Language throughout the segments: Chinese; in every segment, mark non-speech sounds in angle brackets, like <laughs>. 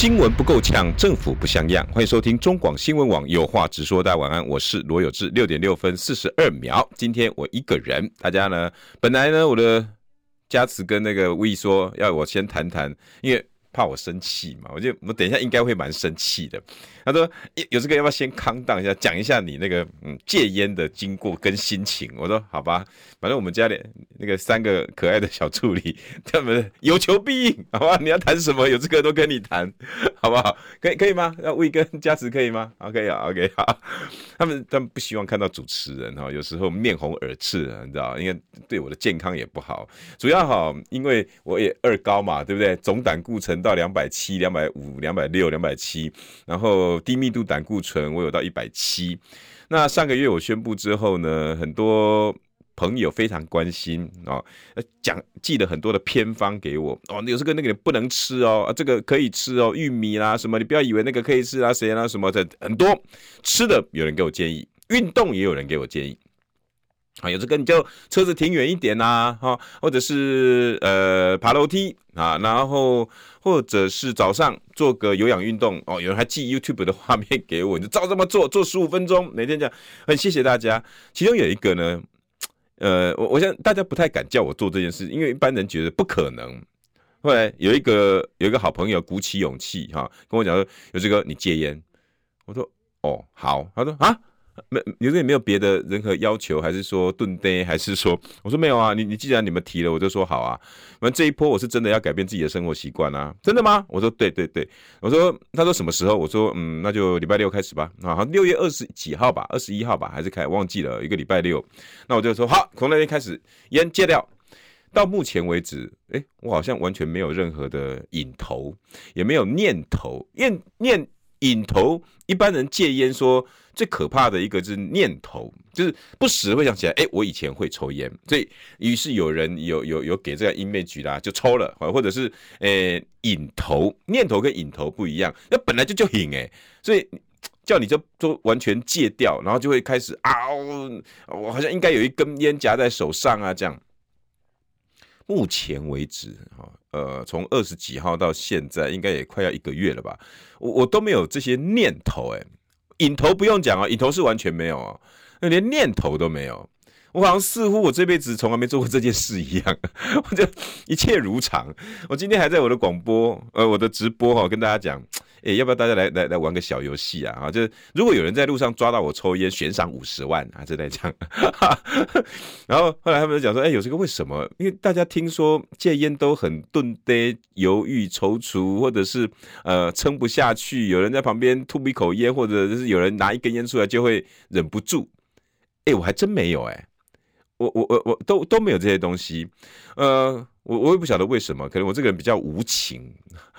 新闻不够呛，政府不像样。欢迎收听中广新闻网有话直说。大家晚安，我是罗有志。六点六分四十二秒，今天我一个人。大家呢，本来呢，我的佳慈跟那个 We 说要我先谈谈，因为怕我生气嘛。我就我等一下应该会蛮生气的。他说有有这个要不要先康荡一下，讲一下你那个嗯戒烟的经过跟心情。我说好吧。反正我们家里那个三个可爱的小助理，他们有求必应，好吧？你要谈什么，有这个都跟你谈，<laughs> 好不好？可以可以吗？要魏跟佳慈可以吗？OK 啊，OK 好。他们他们不希望看到主持人哈，有时候面红耳赤，你知道，因为对我的健康也不好。主要哈，因为我也二高嘛，对不对？总胆固醇到两百七、两百五、两百六、两百七，然后低密度胆固醇我有到一百七。那上个月我宣布之后呢，很多。朋友非常关心哦，讲寄了很多的偏方给我哦，有这个那个不能吃哦，这个可以吃哦，玉米啦什么，你不要以为那个可以吃啊，谁啊什么的很多吃的，有人给我建议，运动也有人给我建议，啊，有这个你就车子停远一点呐，哈，或者是呃爬楼梯啊，然后或者是早上做个有氧运动哦，有人还寄 YouTube 的画面给我，你就照这么做，做十五分钟，每天这样，很谢谢大家。其中有一个呢。呃，我我想大家不太敢叫我做这件事，因为一般人觉得不可能。后来有一个有一个好朋友鼓起勇气哈，跟我讲说：“有这个你戒烟。”我说：“哦，好。”他说：“啊。” <laughs> 没，有点没有别的任何要求，还是说炖呆，还是说，我说没有啊，你你既然你们提了，我就说好啊。反正这一波我是真的要改变自己的生活习惯啊，真的吗？我说对对对，我说他说什么时候？我说嗯，那就礼拜六开始吧。啊，好，六月二十几号吧，二十一号吧，还是开？忘记了一个礼拜六。那我就说好，从那天开始烟戒掉。到目前为止，哎，我好像完全没有任何的瘾头，也没有念头，念念瘾头。一般人戒烟说。最可怕的一个就是念头，就是不时会想起来，哎、我以前会抽烟，所以于是有人有有有给这个 image 啦，就抽了，或者是呃瘾头，念头跟瘾头不一样，那本来就就瘾哎，所以叫你就都完全戒掉，然后就会开始啊，我好像应该有一根烟夹在手上啊，这样。目前为止，哈，呃，从二十几号到现在，应该也快要一个月了吧，我我都没有这些念头，哎。瘾头不用讲啊，瘾头是完全没有哦，连念头都没有。我好像似乎我这辈子从来没做过这件事一样，<laughs> 我就一切如常。我今天还在我的广播，呃，我的直播哈，跟大家讲，诶，要不要大家来来来玩个小游戏啊？啊，就是如果有人在路上抓到我抽烟，悬赏五十万啊，就在讲。<laughs> 然后后来他们讲说，诶，有这个为什么？因为大家听说戒烟都很顿呆、犹豫、踌躇，或者是呃撑不下去，有人在旁边吐一口烟，或者就是有人拿一根烟出来就会忍不住。诶，我还真没有诶。我我我我都都没有这些东西，呃，我我也不晓得为什么，可能我这个人比较无情，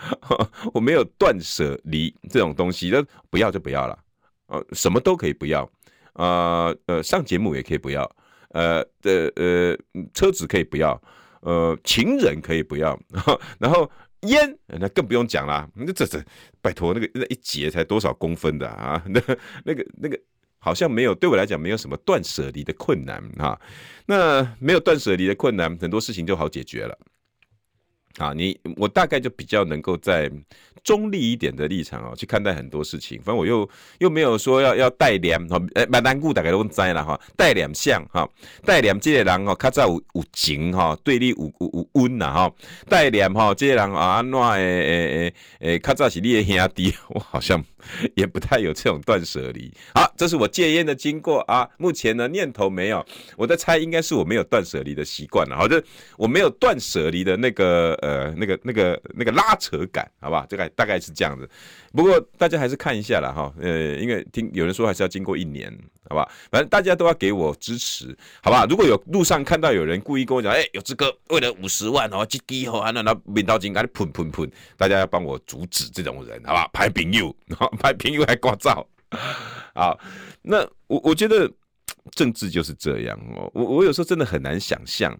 <laughs> 我没有断舍离这种东西，那不要就不要了，呃，什么都可以不要，呃呃，上节目也可以不要，呃的呃，呃车子可以不要，呃，情人可以不要，<laughs> 然后烟那更不用讲了，那这这拜托那个那一节才多少公分的啊，<laughs> 那那个那个。好像没有，对我来讲没有什么断舍离的困难哈。那没有断舍离的困难，很多事情就好解决了。啊，你我大概就比较能够在中立一点的立场哦去看待很多事情。反正我又又没有说要要带脸哈，诶，蛮难顾大概都知了哈。带脸相哈，带脸这个人哦，较早有有情哈，对你有有有温呐哈。带脸哈，这个人啊，安怎诶诶诶诶，较早是你的兄弟，我好像也不太有这种断舍离。好，这是我戒烟的经过啊。目前呢念头没有，我在猜应该是我没有断舍离的习惯了。好，就我没有断舍离的那个。呃，那个、那个、那个拉扯感，好吧，这个大概是这样子。不过大家还是看一下啦哈，呃，因为听有人说还是要经过一年，好吧，反正大家都要给我支持，好吧。如果有路上看到有人故意跟我讲，哎、有这个为了五十万哦，这低吼，那那面刀金赶紧喷喷喷，大家要帮我阻止这种人，好吧？拍朋友，<laughs> 拍朋友还挂照，好，那我我觉得政治就是这样哦。我我有时候真的很难想象，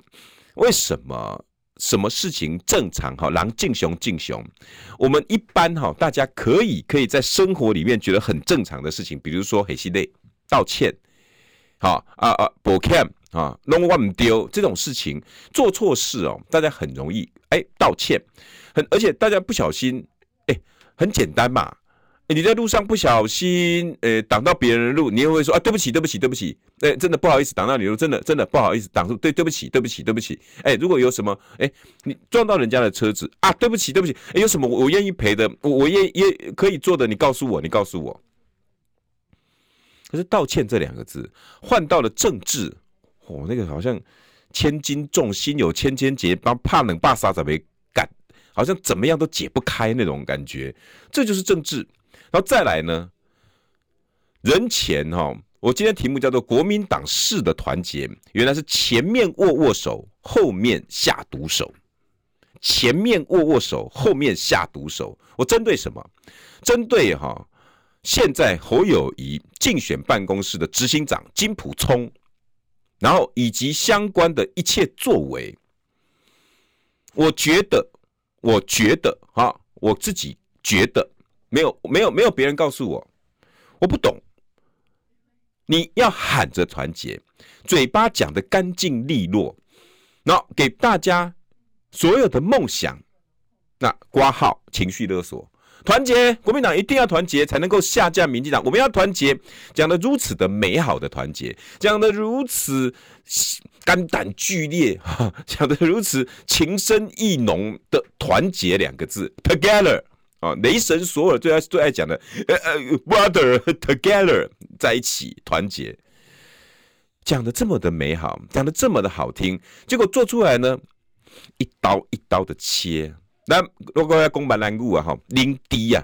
为什么什么事情正常哈，狼敬雄敬雄，我们一般哈，大家可以可以在生活里面觉得很正常的事情，比如说黑西类道歉，好啊啊，抱歉啊，弄忘丢这种事情，做错事哦，大家很容易哎道歉，很而且大家不小心哎，很简单嘛。你在路上不小心，呃，挡到别人的路，你也会说啊，对不起，对不起，对不起，哎，真的不好意思挡到你的路，真的真的不好意思挡住，对，对不起，对不起，对不起，哎，如果有什么，哎，你撞到人家的车子啊，对不起，对不起，哎，有什么我愿意赔的，我我愿也可以做的，你告诉我，你告诉我。可是道歉这两个字换到了政治，哦，那个好像千斤重，心有千千结，把怕冷怕杀怎么干，好像怎么样都解不开那种感觉，这就是政治。然后再来呢，人前哈，我今天题目叫做“国民党式的团结”，原来是前面握握手，后面下毒手。前面握握手，后面下毒手。我针对什么？针对哈，现在侯友谊竞选办公室的执行长金普聪，然后以及相关的一切作为，我觉得，我觉得哈，我自己觉得。没有，没有，没有别人告诉我，我不懂。你要喊着团结，嘴巴讲得干净利落，然后给大家所有的梦想，那挂号情绪勒索，团结国民党一定要团结才能够下架民进党。我们要团结，讲得如此的美好的团结，讲得如此肝胆俱裂，<laughs> 讲得如此情深意浓的团结两个字，together。啊，雷神索尔最爱最爱讲的，呃呃，brother together 在一起团结，讲的这么的美好，讲的这么的好听，结果做出来呢，一刀一刀的切。那如果要公版难顾啊，哈，临敌呀，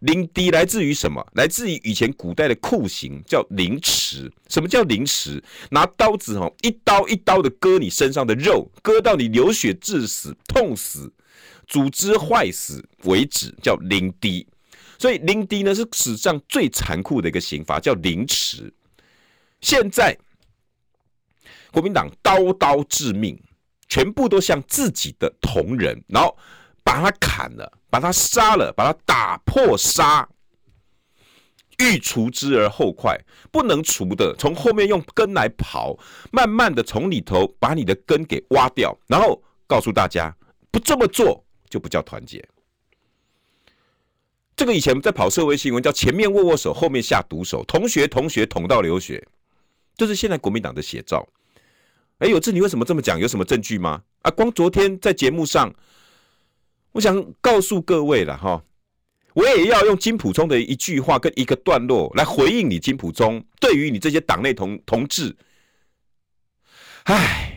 临敌来自于什么？来自于以前古代的酷刑，叫凌迟。什么叫凌迟？拿刀子哈，一刀一刀的割你身上的肉，割到你流血致死，痛死。组织坏死为止，叫临敌。所以临敌呢是史上最残酷的一个刑罚，叫凌迟。现在国民党刀刀致命，全部都像自己的同仁，然后把他砍了，把他杀了，把他打破杀，欲除之而后快，不能除的，从后面用根来刨，慢慢的从里头把你的根给挖掉，然后告诉大家不这么做。就不叫团结。这个以前在跑社会新闻叫前面握握手，后面下毒手，同学同学捅到流血，这是现在国民党的写照。哎，有志，你为什么这么讲？有什么证据吗？啊，光昨天在节目上，我想告诉各位了哈，我也要用金溥聪的一句话跟一个段落来回应你，金溥聪对于你这些党内同同志，唉。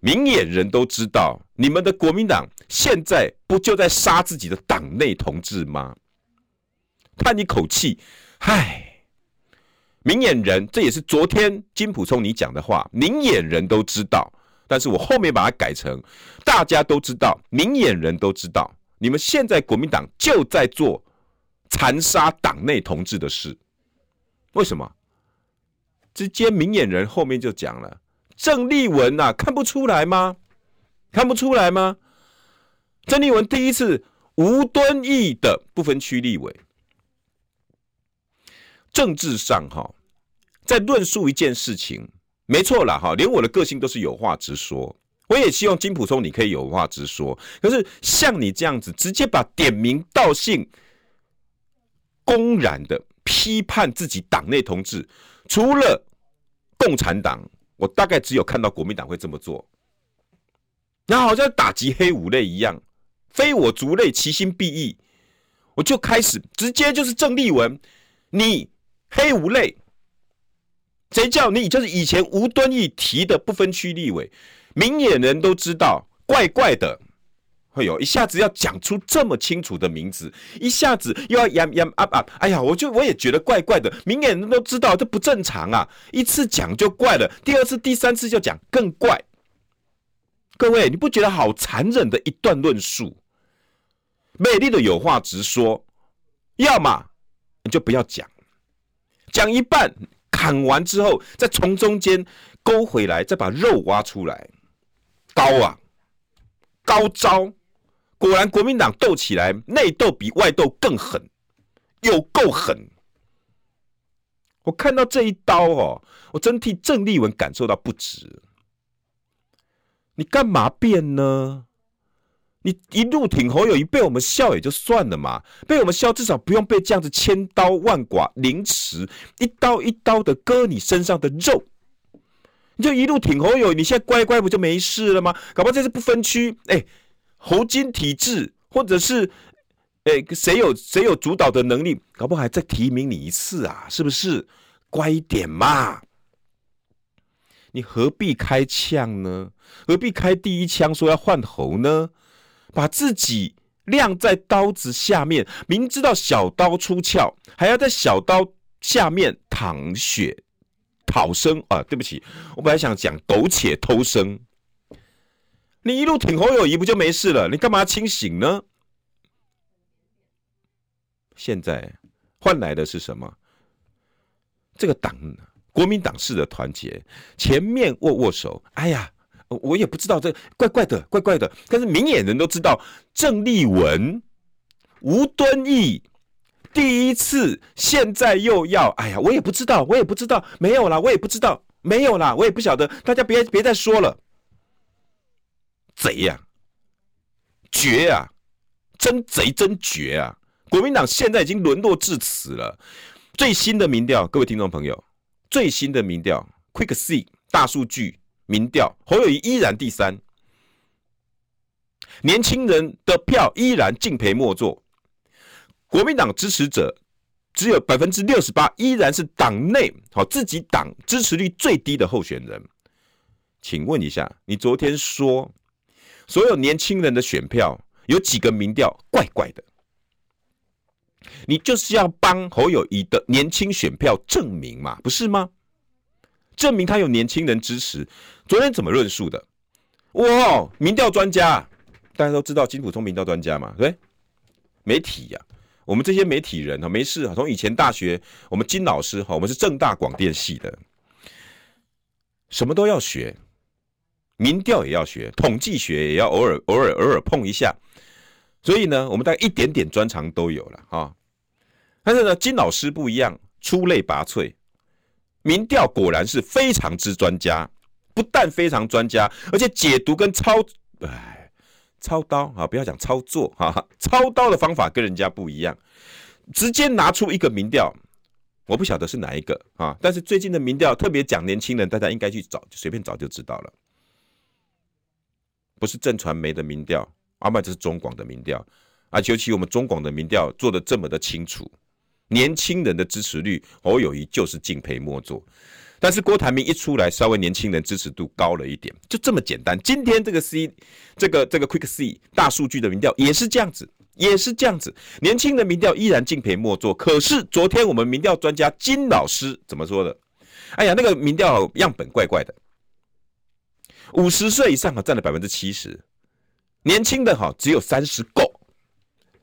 明眼人都知道，你们的国民党现在不就在杀自己的党内同志吗？叹一口气，唉，明眼人，这也是昨天金普聪你讲的话，明眼人都知道，但是我后面把它改成大家都知道，明眼人都知道，你们现在国民党就在做残杀党内同志的事，为什么？直接明眼人后面就讲了。郑丽文呐、啊，看不出来吗？看不出来吗？郑丽文第一次无敦义的不分区立委，政治上哈，在论述一件事情，没错啦哈，连我的个性都是有话直说，我也希望金普聪你可以有话直说。可是像你这样子，直接把点名道姓，公然的批判自己党内同志，除了共产党。我大概只有看到国民党会这么做，然后好像打击黑五类一样，非我族类，其心必异。我就开始直接就是郑丽文，你黑无类，谁叫你就是以前吴敦义提的不分区立委，明眼人都知道，怪怪的。哎呦，一下子要讲出这么清楚的名字，一下子又要扬扬啊啊！哎呀，我就我也觉得怪怪的，明眼人都知道这不正常啊！一次讲就怪了，第二次、第三次就讲更怪。各位，你不觉得好残忍的一段论述？美丽的有话直说，要么你就不要讲，讲一半。砍完之后，再从中间勾回来，再把肉挖出来，高啊，高招！果然国民党斗起来，内斗比外斗更狠，有够狠！我看到这一刀哦，我真替郑丽文感受到不值。你干嘛变呢？你一路挺侯友宜，被我们笑也就算了嘛，被我们笑至少不用被这样子千刀万剐凌迟，一刀一刀的割你身上的肉。你就一路挺侯友，你现在乖乖不就没事了吗？搞不好这次不分区，哎、欸，侯金体制，或者是哎谁、有谁有主导的能力，搞不好还再提名你一次啊？是不是？乖一点嘛，你何必开枪呢？何必开第一枪说要换喉呢？把自己晾在刀子下面，明知道小刀出鞘，还要在小刀下面淌血讨生啊！对不起，我本来想讲苟且偷生。你一路挺侯友谊不就没事了？你干嘛清醒呢？现在换来的是什么？这个党，国民党式的团结，前面握握手，哎呀。我也不知道，这怪怪的，怪怪的。但是明眼人都知道，郑丽文、吴敦义第一次，现在又要，哎呀，我也不知道，我也不知道，没有啦，我也不知道，没有啦，我也不晓得。大家别别再说了，贼呀、绝啊，真贼真绝啊！国民党现在已经沦落至此了。最新的民调，各位听众朋友，最新的民调，Quick See 大数据。民调侯友谊依然第三，年轻人的票依然敬陪末座，国民党支持者只有百分之六十八，依然是党内好自己党支持率最低的候选人。请问一下，你昨天说所有年轻人的选票有几个民调怪怪的？你就是要帮侯友谊的年轻选票证明嘛，不是吗？证明他有年轻人支持。昨天怎么论述的？哇，民调专家，大家都知道金普通民调专家嘛，对？媒体呀、我们这些媒体人啊，没事啊。从以前大学，我们金老师哈，我们是正大广电系的，什么都要学，民调也要学，统计学也要偶尔偶尔偶尔碰一下。所以呢，我们大概一点点专长都有了哈。但是呢，金老师不一样，出类拔萃。民调果然是非常之专家，不但非常专家，而且解读跟操，哎，操刀啊，不要讲操作哈，操刀的方法跟人家不一样，直接拿出一个民调，我不晓得是哪一个啊，但是最近的民调特别讲年轻人，大家应该去找，随便找就知道了，不是正传媒的民调，阿麦这是中广的民调，啊，尤其我们中广的民调做的这么的清楚。年轻人的支持率，侯友谊就是敬陪末座。但是郭台铭一出来，稍微年轻人支持度高了一点，就这么简单。今天这个 C，这个这个 Quick See 大数据的民调也是这样子，也是这样子。年轻人民调依然敬陪末座。可是昨天我们民调专家金老师怎么说的？哎呀，那个民调样本怪怪的，五十岁以上啊占了百分之七十，年轻的哈只有三十够，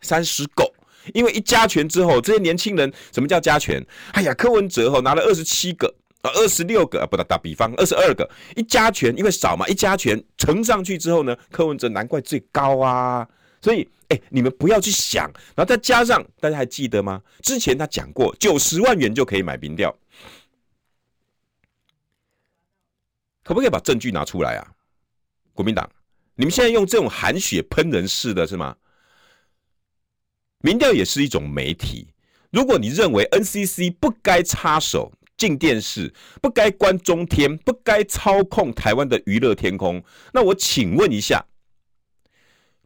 三十够。因为一加权之后，这些年轻人什么叫加权？哎呀，柯文哲哈拿了二十七个啊，二十六个啊，不打打比方，二十二个一加权，因为少嘛，一加权乘上去之后呢，柯文哲难怪最高啊。所以，哎，你们不要去想，然后再加上，大家还记得吗？之前他讲过，九十万元就可以买民调，可不可以把证据拿出来啊？国民党，你们现在用这种含血喷人式的是吗？民调也是一种媒体。如果你认为 NCC 不该插手进电视，不该关中天，不该操控台湾的娱乐天空，那我请问一下：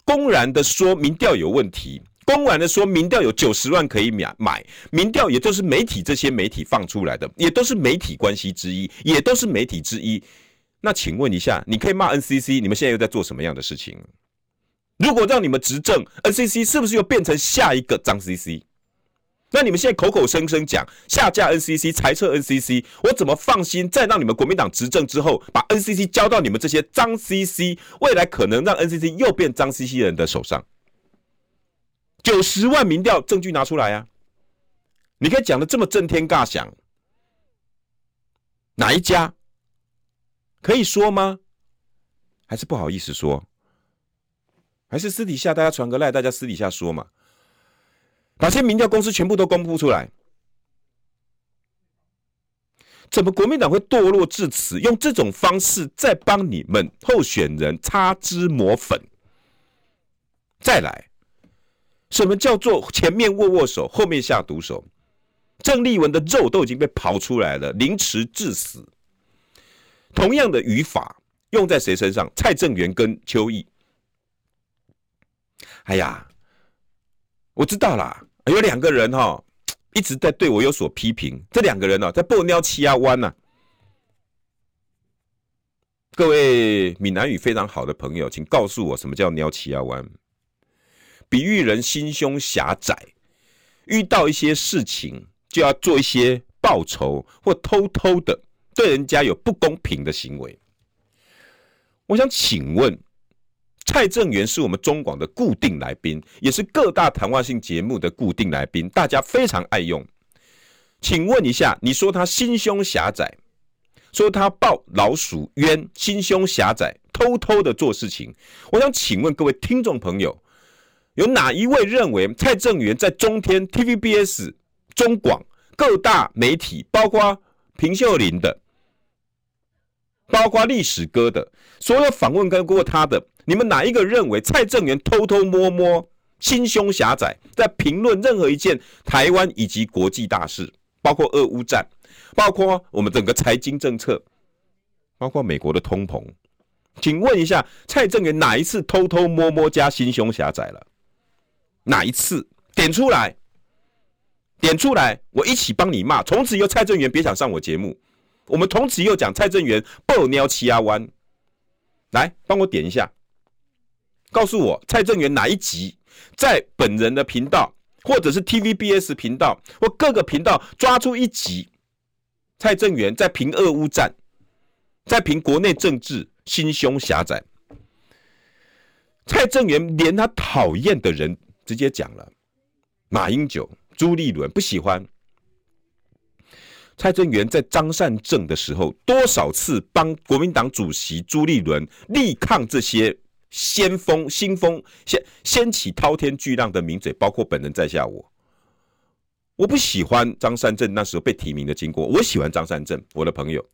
公然的说民调有问题，公然的说民调有九十万可以买买，民调也就是媒体这些媒体放出来的，也都是媒体关系之一，也都是媒体之一。那请问一下，你可以骂 NCC，你们现在又在做什么样的事情？如果让你们执政，NCC 是不是又变成下一个脏 CC？那你们现在口口声声讲下架 NCC、裁撤 NCC，我怎么放心再让你们国民党执政之后，把 NCC 交到你们这些脏 CC，未来可能让 NCC 又变脏 CC 人的手上？九十万民调证据拿出来啊！你可以讲的这么震天尬响，哪一家？可以说吗？还是不好意思说？还是私底下大家传个赖，大家私底下说嘛？把些民调公司全部都公布出来。怎么国民党会堕落至此？用这种方式再帮你们候选人擦脂抹粉？再来，什么叫做前面握握手，后面下毒手？郑丽文的肉都已经被刨出来了，凌迟致死。同样的语法用在谁身上？蔡正元跟邱毅。哎呀，我知道啦，有两个人哈、哦。一直在对我有所批评，这两个人呢、在布尿七亚湾呐。各位闽南语非常好的朋友，请告诉我什么叫尿七亚湾？比喻人心胸狭窄，遇到一些事情就要做一些报仇，或偷偷的对人家有不公平的行为。我想请问。蔡正元是我们中广的固定来宾，也是各大谈话性节目的固定来宾，大家非常爱用。请问一下，你说他心胸狭窄，说他抱老鼠冤，心胸狭窄，偷偷的做事情。我想请问各位听众朋友，有哪一位认为蔡正元在中天、TVBS、中广各大媒体，包括平秀林的，包括历史哥的，所有访问跟过他的？你们哪一个认为蔡正元偷偷摸摸、心胸狭窄，在评论任何一件台湾以及国际大事，包括俄乌战，包括我们整个财经政策，包括美国的通膨？请问一下，蔡正元哪一次偷偷摸摸加心胸狭窄了？哪一次？点出来，点出来，我一起帮你骂。从此以后，蔡正元别想上我节目。我们从此又讲蔡正元爆尿七亚湾，来帮我点一下。告诉我蔡正元哪一集在本人的频道，或者是 TVBS 频道，或各个频道抓出一集，蔡正元在评俄乌战，在评国内政治，心胸狭窄。蔡正元连他讨厌的人直接讲了，马英九、朱立伦不喜欢。蔡正元在张善政的时候，多少次帮国民党主席朱立伦力抗这些。先锋、新风掀掀起滔天巨浪的名嘴，包括本人在下我。我不喜欢张善政那时候被提名的经过，我喜欢张善政，我的朋友。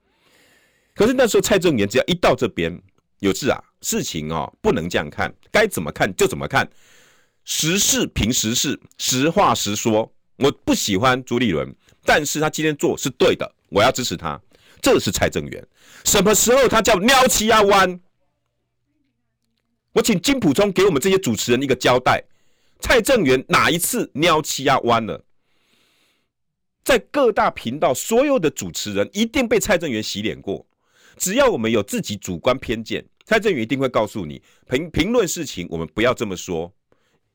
可是那时候蔡正元只要一到这边，有事啊，事情哦不能这样看，该怎么看就怎么看，实事凭实事，实话实说。我不喜欢朱立伦，但是他今天做是对的，我要支持他。这是蔡正元，什么时候他叫撩七亚湾？我请金普聪给我们这些主持人一个交代：蔡正元哪一次撩七亚湾了？在各大频道，所有的主持人一定被蔡正元洗脸过。只要我们有自己主观偏见，蔡正元一定会告诉你，评评论事情，我们不要这么说。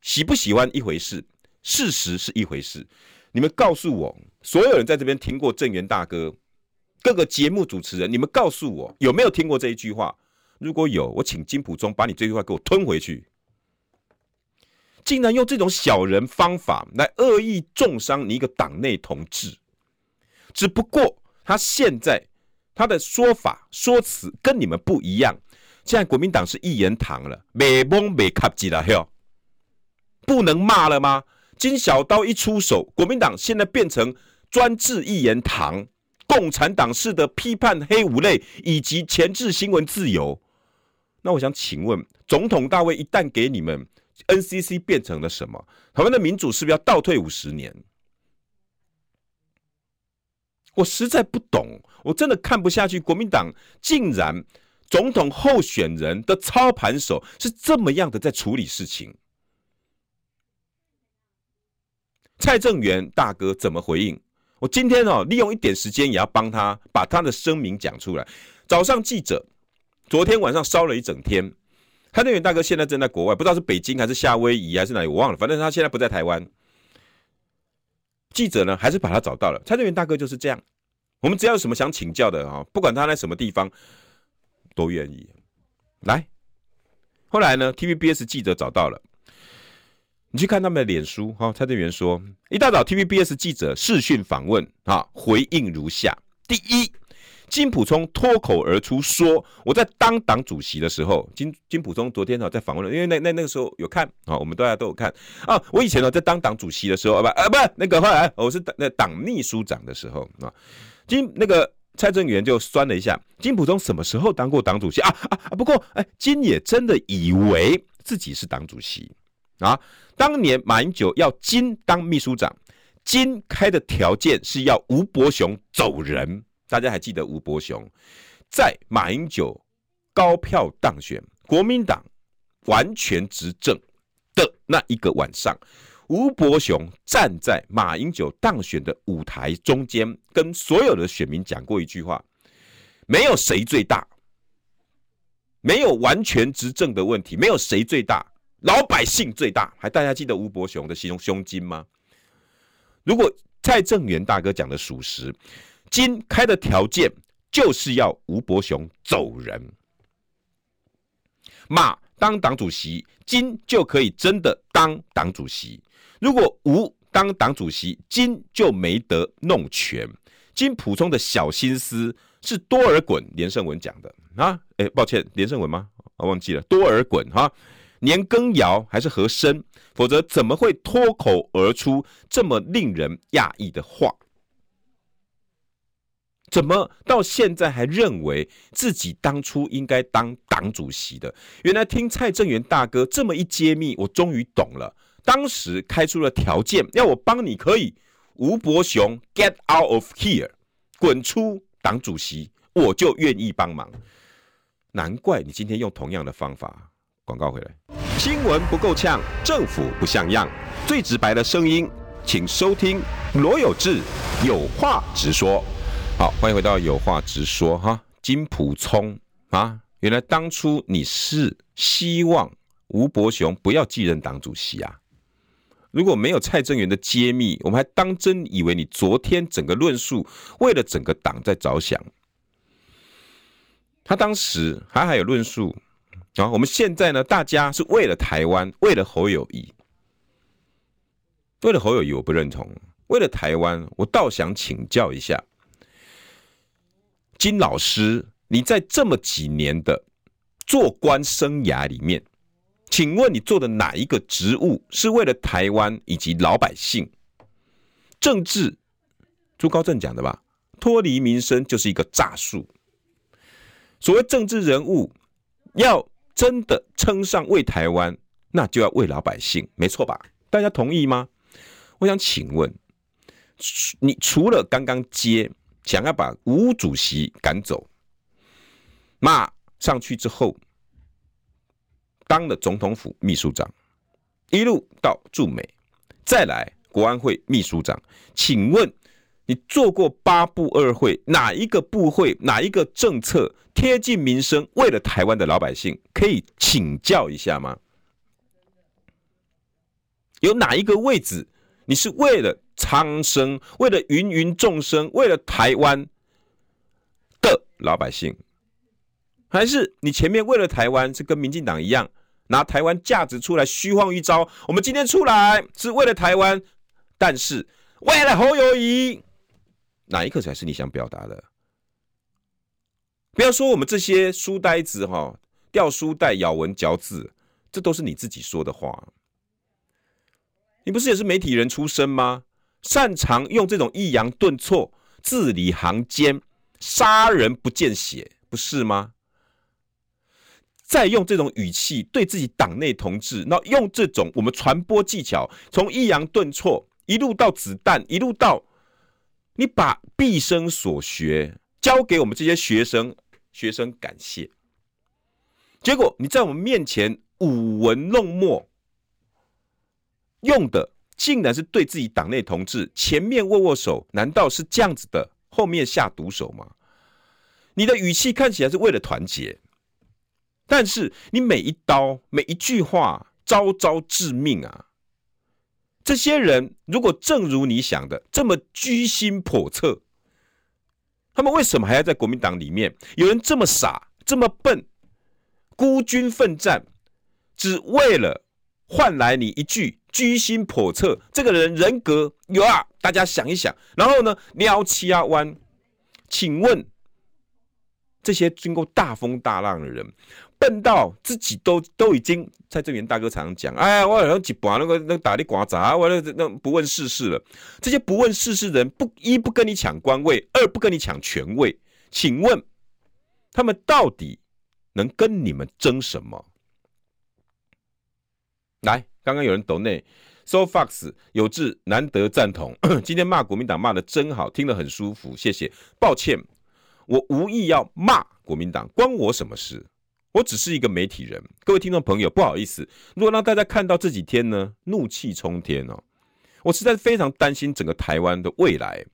喜不喜欢一回事，事实是一回事。你们告诉我，所有人在这边听过正元大哥各个节目主持人，你们告诉我有没有听过这一句话？如果有，我请金溥聪把你这句话给我吞回去。竟然用这种小人方法来恶意中伤你一个党内同志，只不过他现在他的说法说辞跟你们不一样。现在国民党是一言堂了，没懵没卡吉了，不能骂了吗？金小刀一出手，国民党现在变成专制一言堂，共产党式的批判黑五类以及钳制新闻自由。那我想请问，总统大卫一旦给你们，NCC 变成了什么？台湾的民主是不是要倒退五十年？我实在不懂，我真的看不下去。国民党竟然总统候选人的操盘手是这么样的在处理事情。蔡正元大哥怎么回应？我今天哦，利用一点时间也要帮他把他的声明讲出来。早上记者。昨天晚上烧了一整天，蔡正元大哥现在正在国外，不知道是北京还是夏威夷还是哪里，我忘了。反正他现在不在台湾。记者呢，还是把他找到了。蔡正元大哥就是这样，我们只要有什么想请教的啊，不管他在什么地方，都愿意来。后来呢，TVBS 记者找到了，你去看他们的脸书哈。蔡正元说，一大早 TVBS 记者视讯访问啊，回应如下：第一。金普聪脱口而出说：“我在当党主席的时候，金金普聪昨天呢在访问了，因为那那那个时候有看啊，我们大家都有看啊。我以前呢在当党主席的时候啊不啊不那个后来我是那党秘书长的时候啊，金那个蔡正元就酸了一下，金溥聪什么时候当过党主席啊啊？不过哎，金也真的以为自己是党主席啊。当年马英九要金当秘书长。”金开的条件是要吴伯雄走人，大家还记得吴伯雄在马英九高票当选，国民党完全执政的那一个晚上，吴伯雄站在马英九当选的舞台中间，跟所有的选民讲过一句话：没有谁最大，没有完全执政的问题，没有谁最大，老百姓最大。还大家记得吴伯雄的胸胸襟吗？如果蔡正元大哥讲的属实，金开的条件就是要吴伯雄走人，马当党主席，金就可以真的当党主席。如果吴当党主席，金就没得弄权。金普通的小心思是多尔衮连胜文讲的啊？哎，抱歉，连胜文吗？我忘记了，多尔衮哈。年羹尧还是和珅，否则怎么会脱口而出这么令人讶异的话？怎么到现在还认为自己当初应该当党主席的？原来听蔡正元大哥这么一揭秘，我终于懂了。当时开出了条件，要我帮你可以，吴伯雄 get out of here，滚出党主席，我就愿意帮忙。难怪你今天用同样的方法。广告回来，新闻不够呛，政府不像样，最直白的声音，请收听罗有志有话直说。好，欢迎回到有话直说哈，金溥聪啊，原来当初你是希望吴伯雄不要继任党主席啊？如果没有蔡正元的揭秘，我们还当真以为你昨天整个论述为了整个党在着想。他当时还还有论述。啊，我们现在呢，大家是为了台湾，为了侯友谊，为了侯友谊，我不认同。为了台湾，我倒想请教一下金老师，你在这么几年的做官生涯里面，请问你做的哪一个职务是为了台湾以及老百姓？政治，朱高正讲的吧，脱离民生就是一个诈术。所谓政治人物要。真的称上为台湾，那就要为老百姓，没错吧？大家同意吗？我想请问，你除了刚刚接想要把吴主席赶走，骂上去之后当了总统府秘书长，一路到驻美，再来国安会秘书长，请问？你做过八部二会，哪一个部会，哪一个政策贴近民生，为了台湾的老百姓，可以请教一下吗？有哪一个位置，你是为了苍生，为了芸芸众生，为了台湾的老百姓，还是你前面为了台湾是跟民进党一样，拿台湾价值出来虚晃一招？我们今天出来是为了台湾，但是为了侯友谊。哪一个才是你想表达的？不要说我们这些书呆子哈，掉书袋、咬文嚼字，这都是你自己说的话。你不是也是媒体人出身吗？擅长用这种抑扬顿挫、字里行间、杀人不见血，不是吗？再用这种语气对自己党内同志，那用这种我们传播技巧，从抑扬顿挫一路到子弹，一路到。你把毕生所学交给我们这些学生，学生感谢。结果你在我们面前舞文弄墨，用的竟然是对自己党内同志，前面握握手，难道是这样子的？后面下毒手吗？你的语气看起来是为了团结，但是你每一刀每一句话，招招致命啊！这些人如果正如你想的这么居心叵测，他们为什么还要在国民党里面？有人这么傻，这么笨，孤军奋战，只为了换来你一句居心叵测。这个人人格有啊？大家想一想，然后呢，撩七啊弯。请问这些经过大风大浪的人，笨到自己都都已经，蔡正元大哥常常讲，哎呀，我好像几把那个那打的刮杂，我那那不问世事了。这些不问世事的人，不一不跟你抢官位，二不跟你抢权位，请问他们到底能跟你们争什么？来，刚刚有人抖内。So Fox 有志难得赞同，<coughs> 今天骂国民党骂的真好，听得很舒服，谢谢。抱歉，我无意要骂国民党，关我什么事？我只是一个媒体人。各位听众朋友，不好意思，如果让大家看到这几天呢，怒气冲天哦，我实在非常担心整个台湾的未来。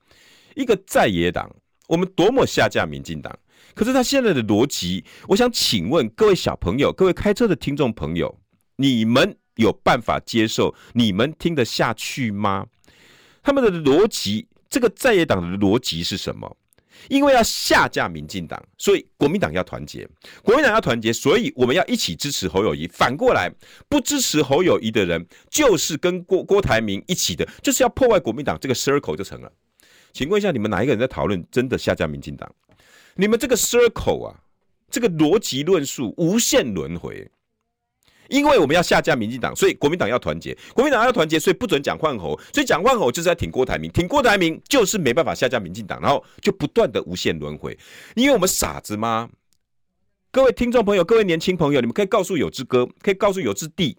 一个在野党，我们多么下架民进党，可是他现在的逻辑，我想请问各位小朋友，各位开车的听众朋友，你们？有办法接受？你们听得下去吗？他们的逻辑，这个在野党的逻辑是什么？因为要下架民进党，所以国民党要团结。国民党要团结，所以我们要一起支持侯友宜。反过来，不支持侯友宜的人，就是跟郭郭台铭一起的，就是要破坏国民党这个 circle 就成了。请问一下，你们哪一个人在讨论真的下架民进党？你们这个 circle 啊，这个逻辑论述无限轮回。因为我们要下架民进党，所以国民党要团结。国民党要团结，所以不准讲换侯。所以讲换侯就是在挺郭台铭，挺郭台铭就是没办法下架民进党，然后就不断的无限轮回。因为我们傻子吗？各位听众朋友，各位年轻朋友，你们可以告诉有志哥，可以告诉有志弟，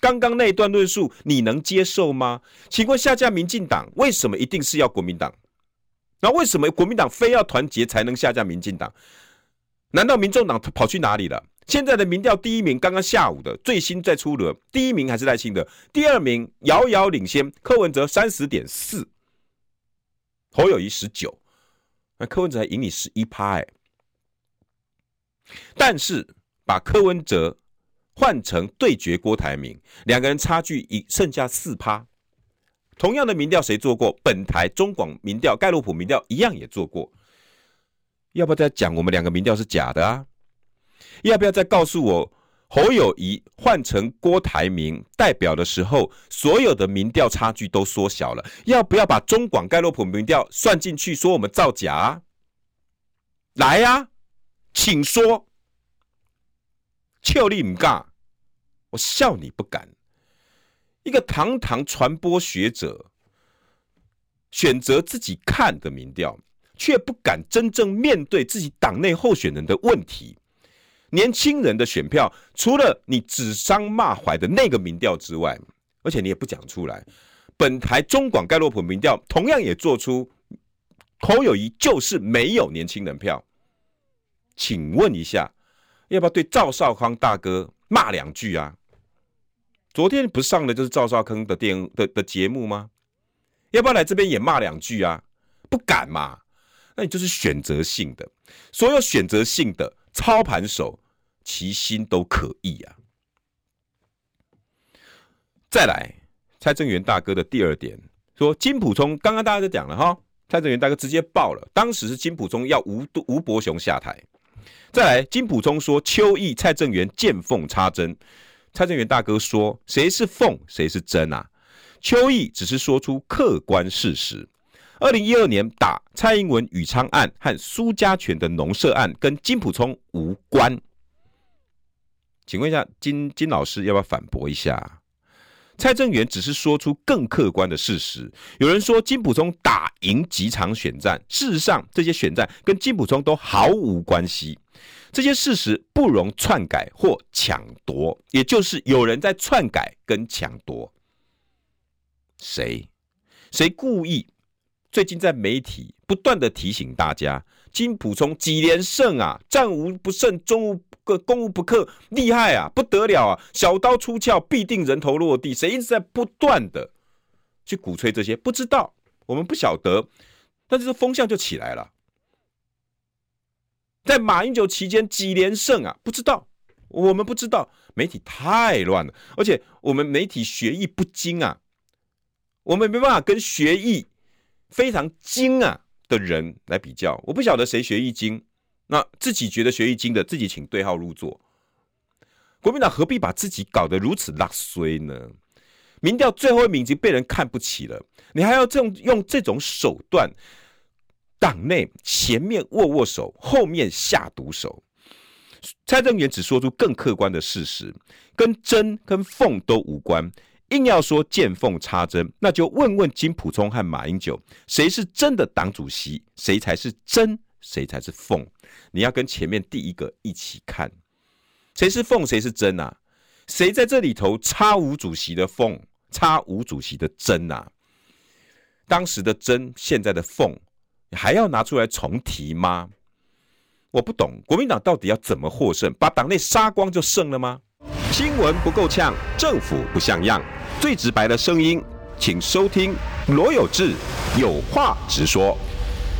刚刚那一段论述你能接受吗？请问下架民进党为什么一定是要国民党？那为什么国民党非要团结才能下架民进党？难道民众党跑去哪里了？现在的民调第一名，刚刚下午的最新再出炉，第一名还是赖清德，第二名遥遥领先柯文哲三十点四，侯友谊十九，那柯文哲还赢你十一趴哎，但是把柯文哲换成对决郭台铭，两个人差距已剩下四趴，同样的民调谁做过？本台中广民调盖洛普民调一样也做过，要不要再讲我们两个民调是假的啊？要不要再告诉我，侯友谊换成郭台铭代表的时候，所有的民调差距都缩小了？要不要把中广盖洛普民调算进去，说我们造假啊？来呀、请说。俏丽唔敢，我笑你不敢。一个堂堂传播学者，选择自己看的民调，却不敢真正面对自己党内候选人的问题。年轻人的选票，除了你指桑骂槐的那个民调之外，而且你也不讲出来。本台中广盖洛普民调同样也做出侯友宜就是没有年轻人票。请问一下，要不要对赵少康大哥骂两句啊？昨天不上的就是赵少康的电的的节目吗？要不要来这边也骂两句啊？不敢嘛？那你就是选择性的，所有选择性的。操盘手，其心都可疑啊！再来，蔡正元大哥的第二点说，金溥聪刚刚大家都讲了哈，蔡正元大哥直接爆了，当时是金溥聪要吴吴伯雄下台。再来，金溥聪说邱毅、蔡正元见缝插针，蔡正元大哥说谁是缝谁是针啊？邱毅只是说出客观事实。二零一二年打蔡英文宇昌案和苏家全的农舍案跟金普聪无关，请问一下金金老师要不要反驳一下？蔡正元只是说出更客观的事实。有人说金普聪打赢几场选战，事实上这些选战跟金普聪都毫无关系。这些事实不容篡改或抢夺，也就是有人在篡改跟抢夺。谁？谁故意？最近在媒体不断的提醒大家，金普聪几连胜啊，战无不胜，终无个攻无不克，厉害啊，不得了啊，小刀出鞘必定人头落地。谁一直在不断的去鼓吹这些？不知道，我们不晓得，但是这风向就起来了。在马英九期间几连胜啊，不知道，我们不知道，媒体太乱了，而且我们媒体学艺不精啊，我们没办法跟学艺。非常精啊的人来比较，我不晓得谁学易经，那自己觉得学易经的，自己请对号入座。国民党何必把自己搞得如此拉衰呢？民调最后一名已经被人看不起了，你还要这种用这种手段，党内前面握握手，后面下毒手。蔡正元只说出更客观的事实，跟真跟凤都无关。硬要说见缝插针，那就问问金溥聪和马英九，谁是真的党主席，谁才是真，谁才是凤？你要跟前面第一个一起看，谁是凤，谁是真啊？谁在这里头插吴主席的凤，插吴主席的真啊？当时的真，现在的凤，还要拿出来重提吗？我不懂，国民党到底要怎么获胜？把党内杀光就胜了吗？新闻不够呛，政府不像样，最直白的声音，请收听罗有志有话直说。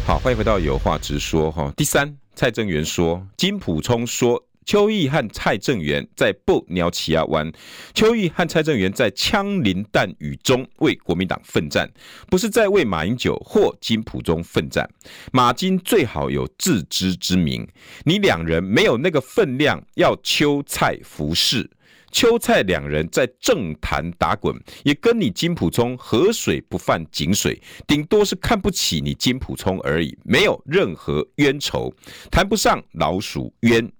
好，欢迎回到有话直说哈。第三，蔡正元说，金普聪说。邱毅和蔡正元在布鸟起亚湾，邱毅和蔡正元在枪林弹雨中为国民党奋战，不是在为马英九或金普聪奋战。马金最好有自知之明，你两人没有那个分量，要邱蔡服侍。邱蔡两人在政坛打滚，也跟你金溥聪河水不犯井水，顶多是看不起你金溥聪而已，没有任何冤仇，谈不上老鼠冤。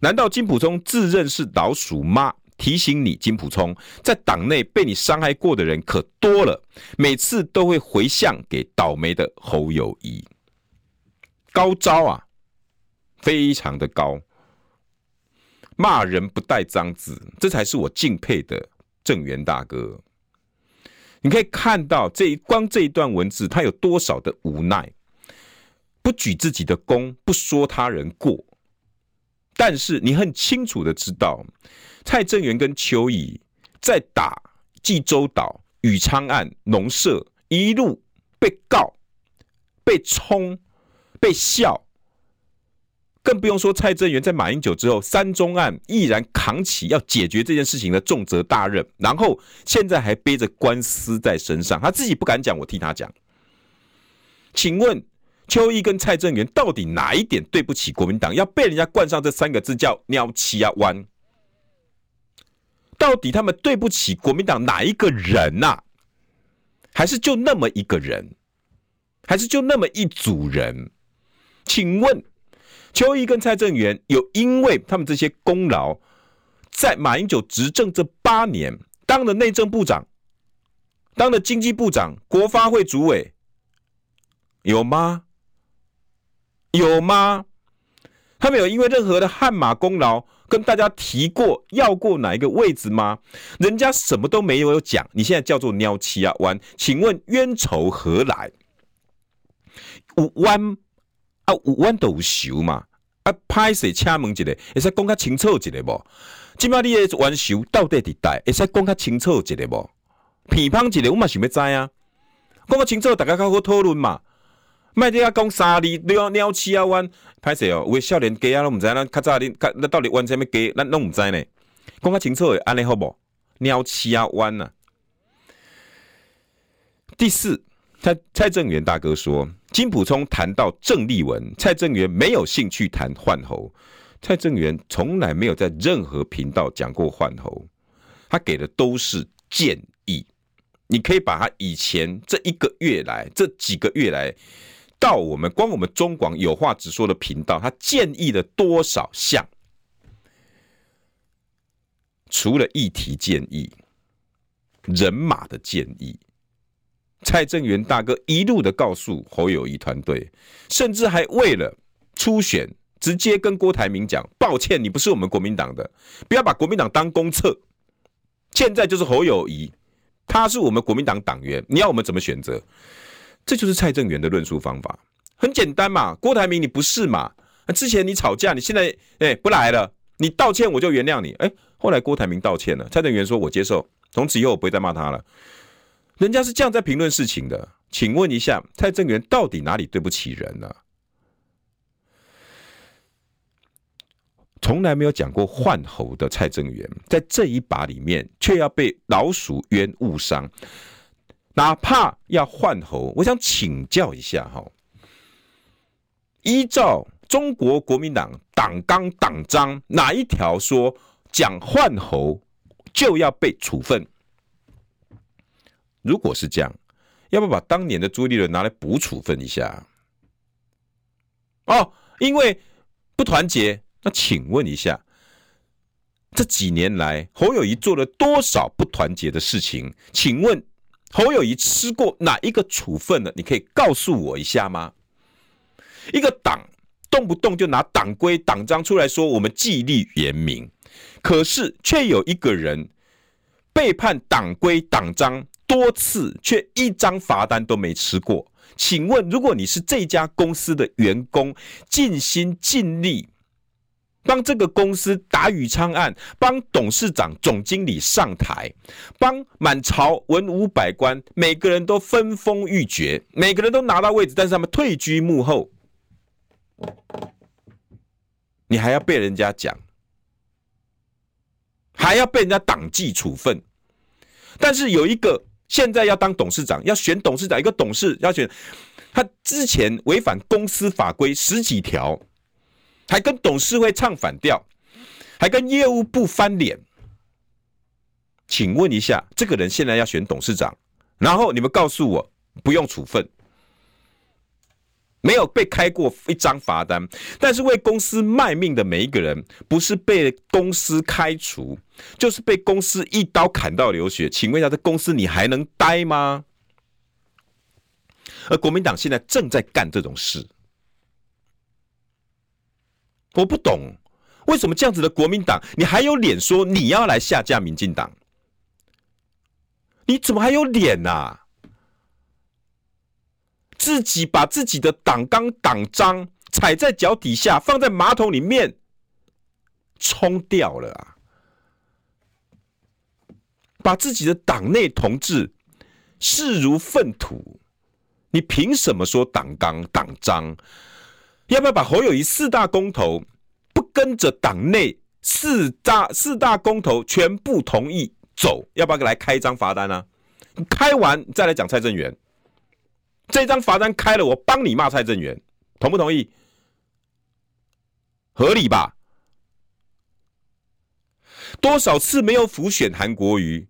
难道金溥聪自认是老鼠吗？提醒你，金溥聪在党内被你伤害过的人可多了，每次都会回向给倒霉的侯友谊。高招啊，非常的高。骂人不带脏字，这才是我敬佩的正元大哥。你可以看到这一光这一段文字，他有多少的无奈，不举自己的功，不说他人过。但是你很清楚的知道，蔡正元跟邱毅在打济州岛、宇昌案、农社一路被告、被冲、被笑，更不用说蔡正元在马英九之后三中案毅然扛起要解决这件事情的重责大任，然后现在还背着官司在身上，他自己不敢讲，我替他讲。请问？邱毅跟蔡正元到底哪一点对不起国民党，要被人家冠上这三个字叫“鸟七啊弯”？到底他们对不起国民党哪一个人呐、啊？还是就那么一个人？还是就那么一组人？请问邱毅跟蔡正元有因为他们这些功劳，在马英九执政这八年当了内政部长，当了经济部长、国发会主委，有吗？有吗？他们有因为任何的汗马功劳跟大家提过要过哪一个位置吗？人家什么都没有讲，你现在叫做鸟七啊弯？请问冤仇何来？五弯啊，五弯都有嘛？啊，歹势请问一个，会使讲较清楚一个无？今摆你的冤仇到底伫倒？会使讲较清楚一个无？偏方一个，我嘛想要知啊，讲较清楚，大家较好讨论嘛。卖你啊，讲三字鸟鸟七啊弯，歹势哦，有个少年家啊，拢毋知咱较早恁，咱到底弯啥物家，咱拢毋知呢。讲较清楚诶，安尼好无？鸟七啊弯啊。第四，蔡蔡正元大哥说，金普聪谈到郑丽文，蔡正元没有兴趣谈换候。蔡正元从来没有在任何频道讲过换候，他给的都是建议。你可以把他以前这一个月来，这几个月来。到我们光我们中广有话直说的频道，他建议了多少项？除了议题建议、人马的建议，蔡正元大哥一路的告诉侯友宜团队，甚至还为了初选，直接跟郭台铭讲：“抱歉，你不是我们国民党的，不要把国民党当公厕。现在就是侯友宜，他是我们国民党党员，你要我们怎么选择？”这就是蔡正元的论述方法，很简单嘛。郭台铭，你不是嘛？之前你吵架，你现在哎不来了，你道歉我就原谅你。哎，后来郭台铭道歉了，蔡正元说：“我接受，从此以后我不会再骂他了。”人家是这样在评论事情的。请问一下，蔡正元到底哪里对不起人呢？从来没有讲过换猴的蔡正元，在这一把里面却要被老鼠冤误伤。哪怕要换猴，我想请教一下哈。依照中国国民党党纲党章，哪一条说讲换猴就要被处分？如果是这样，要不要把当年的朱立伦拿来补处分一下？哦，因为不团结。那请问一下，这几年来侯友宜做了多少不团结的事情？请问侯友宜吃过哪一个处分呢？你可以告诉我一下吗？一个党动不动就拿党规党章出来说我们纪律严明，可是却有一个人背叛党规党章多次，却一张罚单都没吃过。请问，如果你是这家公司的员工，尽心尽力帮这个公司打宇昌案，帮董事长、总经理上台，帮满朝文武百官，每个人都分封玉爵，每个人都拿到位置，但是他们退居幕后，你还要被人家讲，还要被人家党纪处分，但是有一个。现在要当董事长，要选董事长，一个董事要选，他之前违反公司法规十几条，还跟董事会唱反调，还跟业务部翻脸。请问一下，这个人现在要选董事长，然后你们告诉我不用处分。没有被开过一张罚单，但是为公司卖命的每一个人，不是被公司开除，就是被公司一刀砍到流血。请问一下，这公司你还能待吗？而国民党现在正在干这种事，我不懂为什么这样子的国民党，你还有脸说你要来下架民进党？你怎么还有脸呐？自己把自己的党纲党章踩在脚底下，放在马桶里面冲掉了啊！把自己的党内同志视如粪土，你凭什么说党纲党章？要不要把侯友宜四大公投不跟着党内四大四大公投全部同意走？要不要来开一张罚单呢？开完再来讲蔡正元。这张罚单开了，我帮你骂蔡正元，同不同意？合理吧？多少次没有浮选韩国瑜？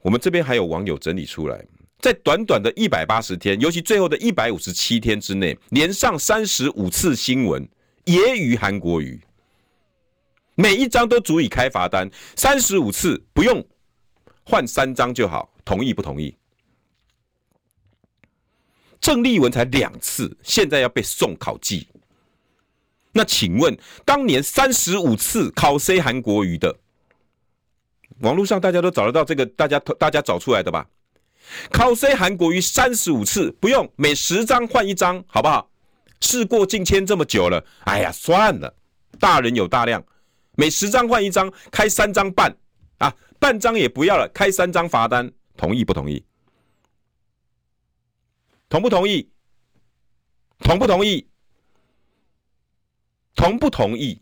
我们这边还有网友整理出来，在短短的一百八十天，尤其最后的一百五十七天之内，连上三十五次新闻，揶揄韩国瑜，每一张都足以开罚单，三十五次不用换三张就好，同意不同意？郑丽文才两次，现在要被送考绩。那请问，当年三十五次考 C 韩国瑜的，网络上大家都找得到这个，大家大家找出来的吧？考 C 韩国瑜三十五次，不用每十张换一张，好不好？事过境迁这么久了，哎呀，算了，大人有大量，每十张换一张，开三张半啊，半张也不要了，开三张罚单，同意不同意？同不同意？同不同意？同不同意？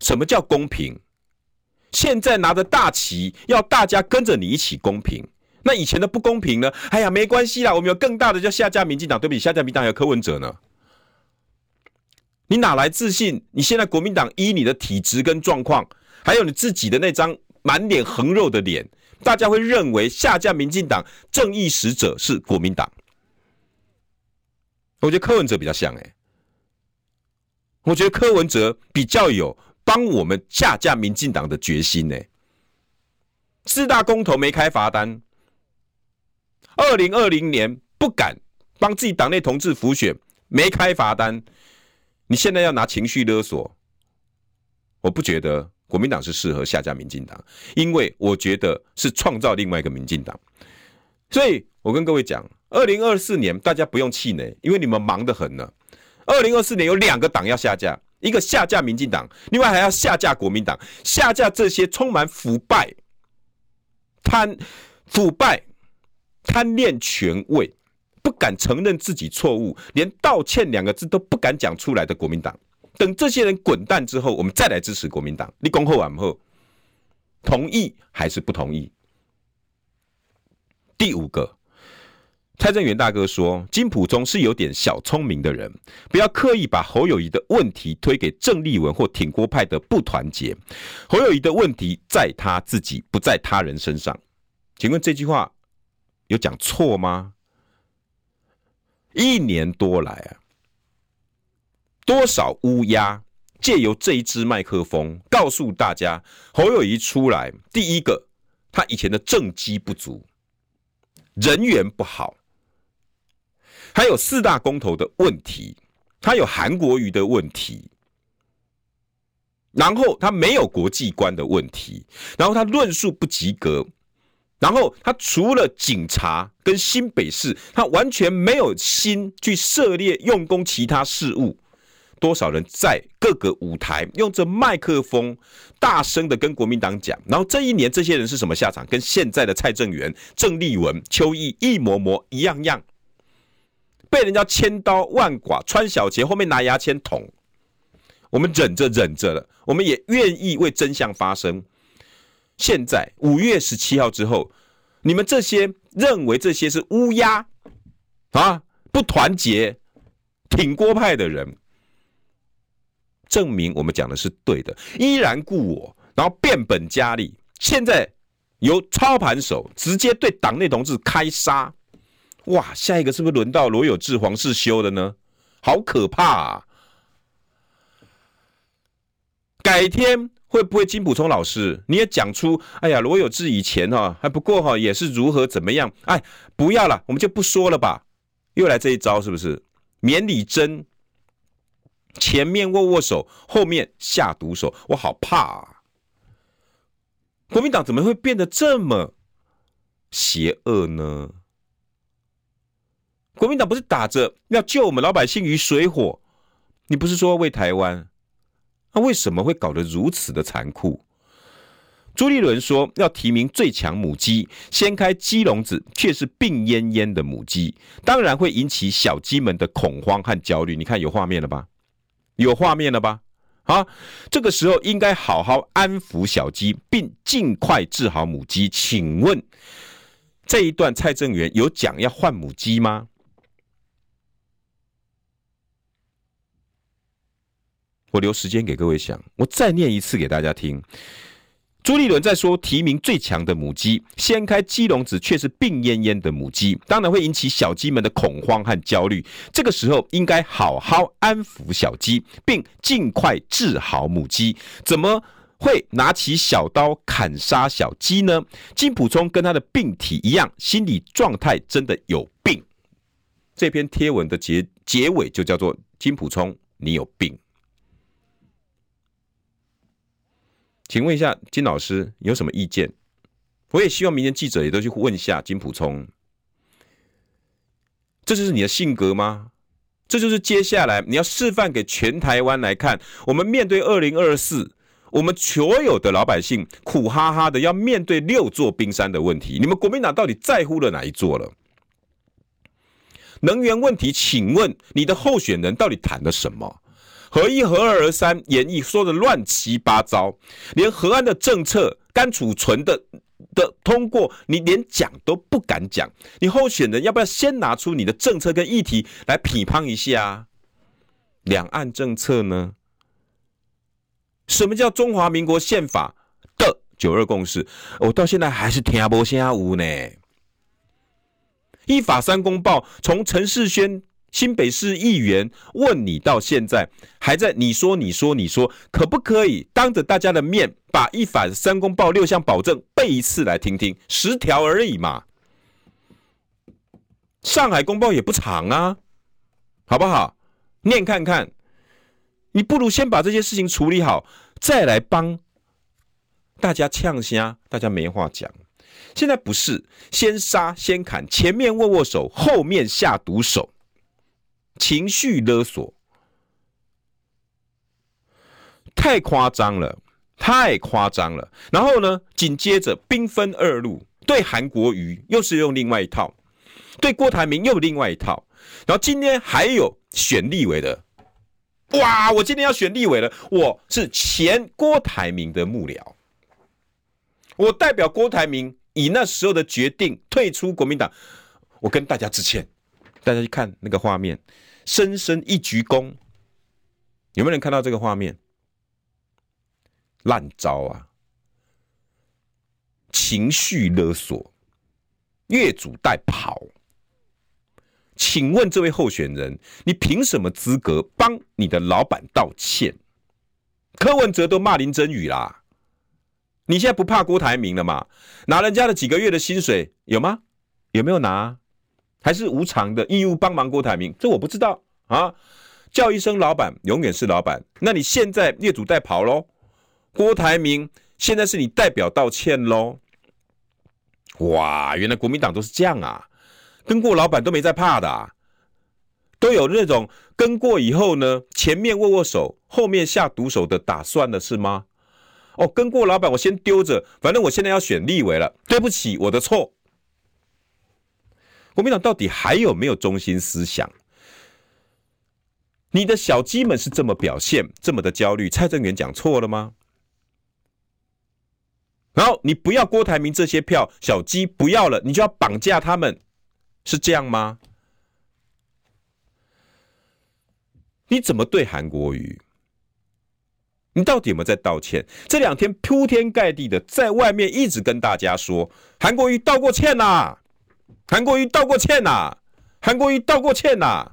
什么叫公平？现在拿着大旗，要大家跟着你一起公平。那以前的不公平呢？哎呀，没关系啦，我们有更大的叫下架民进党，对不起，下架民进党还有柯文哲呢。你哪来自信？你现在国民党依你的体质跟状况，还有你自己的那张满脸横肉的脸，大家会认为下架民进党正义使者是国民党。我觉得柯文哲比较像哎、我觉得柯文哲比较有帮我们下架民进党的决心呢、四大公投没开罚单，二零二零年不敢帮自己党内同志浮选，没开罚单。你现在要拿情绪勒索，我不觉得国民党是适合下架民进党，因为我觉得是创造另外一个民进党。所以我跟各位讲。二零二四年，大家不用气馁，因为你们忙得很呢。二零二四年有两个党要下架，一个下架民进党，另外还要下架国民党，下架这些充满腐败、贪腐败、贪恋权位、不敢承认自己错误、连道歉两个字都不敢讲出来的国民党。等这些人滚蛋之后，我们再来支持国民党。你恭候完后，同意还是不同意？第五个。蔡正元大哥说：“金溥聪是有点小聪明的人，不要刻意把侯友谊的问题推给郑丽文或挺郭派的不团结。侯友谊的问题在他自己，不在他人身上。请问这句话有讲错吗？一年多来啊，多少乌鸦借由这一支麦克风告诉大家，侯友谊出来，第一个，他以前的政绩不足，人缘不好，他有四大公投的问题，他有韩国瑜的问题，然后他没有国际观的问题，然后他论述不及格。然后他除了警察跟新北市，他完全没有心去涉猎用功其他事务。多少人在各个舞台用着麦克风大声的跟国民党讲，然后这一年这些人是什么下场？跟现在的蔡正元、郑丽文、邱毅一模模一样样，被人家千刀万剐，穿小鞋后面拿牙签捅。我们忍着忍着了，我们也愿意为真相发声。现在五月十七号之后，你们这些认为这些是乌鸦啊，不团结、挺郭派的人，证明我们讲的是对的，依然故我，然后变本加厉。现在由操盘手直接对党内同志开杀，哇！下一个是不是轮到罗有志、黄世修的呢？好可怕啊！改天。会不会金溥聪老师你也讲出？哎呀，罗有志以前哈还不过哈，也是如何怎么样？哎，不要了，我们就不说了吧。又来这一招是不是？免礼真，前面握握手，后面下毒手，我好怕啊！国民党怎么会变得这么邪恶呢？国民党不是打着要救我们老百姓于水火？你不是说为台湾？那为什么会搞得如此的残酷？朱立伦说要提名最强母鸡，掀开鸡笼子却是病恹恹的母鸡，当然会引起小鸡们的恐慌和焦虑。你看有画面了吧？有画面了吧？啊，这个时候应该好好安抚小鸡，并尽快治好母鸡。请问这一段蔡正元有讲要换母鸡吗？我留时间给各位想，我再念一次给大家听。朱立伦在说提名最强的母鸡，掀开鸡笼子却是病恹恹的母鸡，当然会引起小鸡们的恐慌和焦虑。这个时候应该好好安抚小鸡，并尽快治好母鸡。怎么会拿起小刀砍杀小鸡呢？金普聪跟他的病体一样，心理状态真的有病。这篇贴文的结结尾就叫做金普聪，你有病。请问一下金老师有什么意见？我也希望明天记者也都去问一下金普聪，这就是你的性格吗？这就是接下来你要示范给全台湾来看，我们面对二零二四，我们所有的老百姓苦哈哈的要面对六座冰山的问题，你们国民党到底在乎了哪一座了？能源问题，请问你的候选人到底谈了什么？合一、合二、而三，演绎说的乱七八糟，连核安的政策、干储存的的通过，你连讲都不敢讲。你候选人要不要先拿出你的政策跟议题来批判一下？两岸政策呢？什么叫中华民国宪法的九二共识？我到现在还是听不下无呢。依法三公报从陈世轩。新北市议员问你到现在还在你说你说你说，可不可以当着大家的面把一反三公报六项保证背一次来听听？十条而已嘛。上海公报也不长啊，好不好？念看看。你不如先把这些事情处理好，再来帮大家呛声，大家没话讲。现在不是先杀先砍，前面握握手，后面下毒手。情绪勒索太夸张了，太夸张了。然后呢，紧接着兵分二路，对韩国瑜又是用另外一套，对郭台铭又另外一套。然后今天还有选立委的，哇！我今天要选立委了，我是前郭台铭的幕僚，我代表郭台铭以那时候的决定退出国民党，我跟大家致歉。大家去看那个画面。深深一鞠躬，有没有人看到这个画面？烂招啊！情绪勒索，业主带跑，请问这位候选人，你凭什么资格帮你的老板道歉？柯文哲都骂林真宇啦，你现在不怕郭台铭了吗？拿人家的几个月的薪水有吗？有没有拿？还是无偿的义务帮忙郭台铭？这我不知道啊。叫一声老板，永远是老板。那你现在业主代跑喽？郭台铭现在是你代表道歉喽？哇，原来国民党都是这样啊！跟过老板都没在怕的啊，都有那种跟过以后呢，前面握握手，后面下毒手的打算了是吗？哦，跟过老板我先丢着，反正我现在要选立委了，对不起，我的错。国民党到底还有没有中心思想？你的小鸡们是这么表现，这么的焦虑，蔡正元讲错了吗？然后你不要郭台铭这些票，小鸡不要了，你就要绑架他们，是这样吗？你怎么对韩国瑜？你到底有没有在道歉？这两天铺天盖地的在外面一直跟大家说，韩国瑜道过歉呐，韩国瑜道过歉呐，韩国瑜道过歉呐。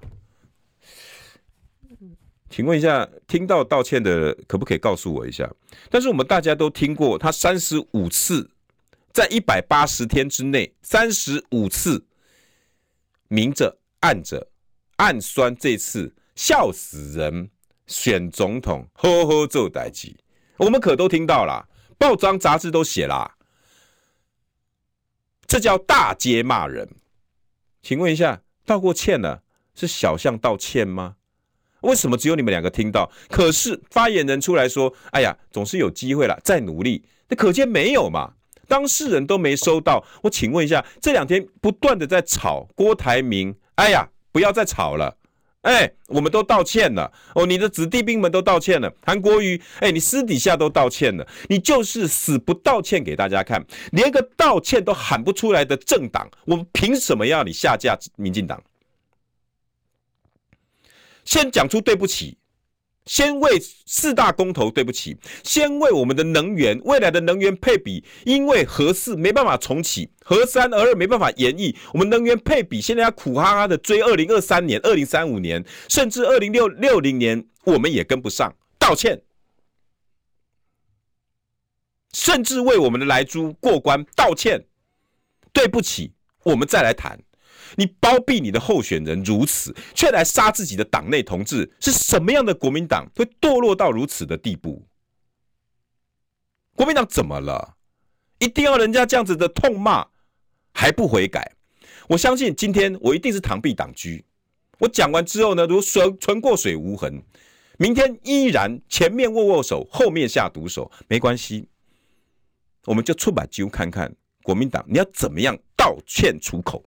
请问一下，听到道歉的可不可以告诉我一下？但是我们大家都听过，他三十五次在一百八十天之内，三十五次明着暗着暗酸，这次笑死人，选总统呵呵做代志，我们可都听到了，报章杂志都写了，这叫大街骂人。请问一下，道过歉了，是小象道歉吗？为什么只有你们两个听到？可是发言人出来说：“哎呀，总是有机会了，再努力。”那可见没有嘛？当事人都没收到。我请问一下，这两天不断的在吵郭台铭，哎呀，不要再吵了。哎，我们都道歉了。哦，你的子弟兵们都道歉了。韩国瑜，哎，你私底下都道歉了。你就是死不道歉给大家看，连个道歉都喊不出来的政党，我们凭什么要你下架民进党？先讲出对不起，先为四大公投对不起，先为我们的能源未来的能源配比，因为核四没办法重启，核三核二没办法延役，我们能源配比现在要苦哈哈的追二零二三年、二零三五年，甚至二零六六零年，我们也跟不上，道歉，甚至为我们的莱猪过关道歉，对不起，我们再来谈。你包庇你的候选人如此，却来杀自己的党内同志，是什么样的国民党会堕落到如此的地步？国民党怎么了？一定要人家这样子的痛骂还不悔改？我相信今天我一定是螳臂挡车。我讲完之后呢，如水纯过水无痕，明天依然前面握握手，后面下毒手，没关系，我们就出把揪看看国民党你要怎么样道歉出口。